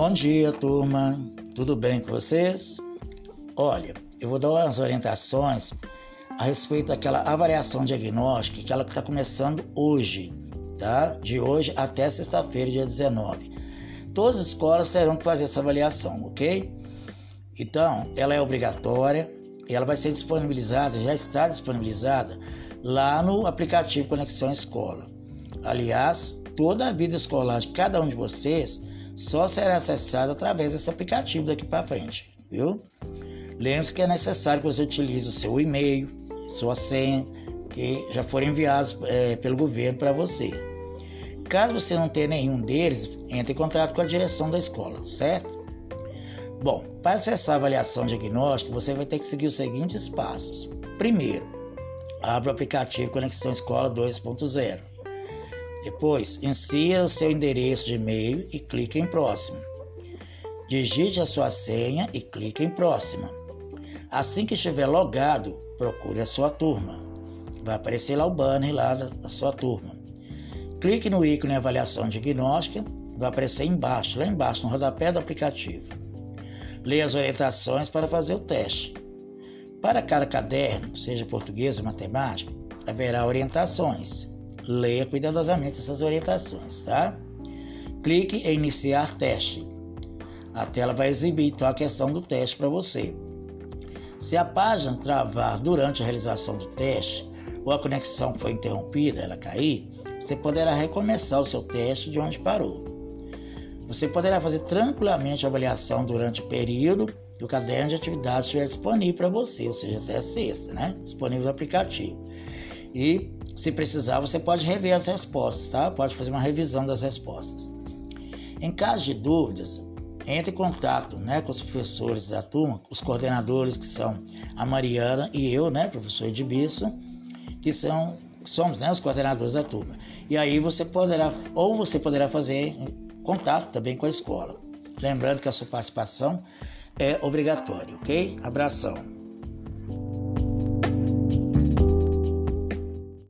Bom dia, turma. Tudo bem com vocês? Olha, eu vou dar umas orientações a respeito daquela avaliação diagnóstica que ela está começando hoje, tá? De hoje até sexta-feira, dia 19. Todas as escolas terão que fazer essa avaliação, ok? Então, ela é obrigatória e ela vai ser disponibilizada, já está disponibilizada lá no aplicativo Conexão Escola. Aliás, toda a vida escolar de cada um de vocês só será acessada através desse aplicativo daqui para frente, viu? Lembre-se que é necessário que você utilize o seu e-mail, sua senha, que já foram enviados é, pelo governo para você. Caso você não tenha nenhum deles, entre em contato com a direção da escola, certo? Bom, para acessar a avaliação diagnóstica, você vai ter que seguir os seguintes passos. Primeiro, abra o aplicativo Conexão Escola 2.0. Depois, insira o seu endereço de e-mail e clique em Próximo. Digite a sua senha e clique em Próxima. Assim que estiver logado, procure a sua turma. Vai aparecer lá o banner lá da sua turma. Clique no ícone Avaliação Diagnóstica, vai aparecer embaixo, lá embaixo, no rodapé do aplicativo. Leia as orientações para fazer o teste. Para cada caderno, seja português ou matemática, haverá orientações. Leia cuidadosamente essas orientações, tá? Clique em iniciar teste. A tela vai exibir então a questão do teste para você. Se a página travar durante a realização do teste ou a conexão foi interrompida, ela cair, você poderá recomeçar o seu teste de onde parou. Você poderá fazer tranquilamente a avaliação durante o período que o caderno de atividades estiver disponível para você, ou seja, até sexta, né? Disponível no aplicativo. E se precisar, você pode rever as respostas, tá? Pode fazer uma revisão das respostas. Em caso de dúvidas, entre em contato né, com os professores da turma, os coordenadores que são a Mariana e eu, né, professor Edmilson, que são somos né, os coordenadores da turma. E aí você poderá, ou você poderá fazer contato também com a escola. Lembrando que a sua participação é obrigatória, ok? Abração.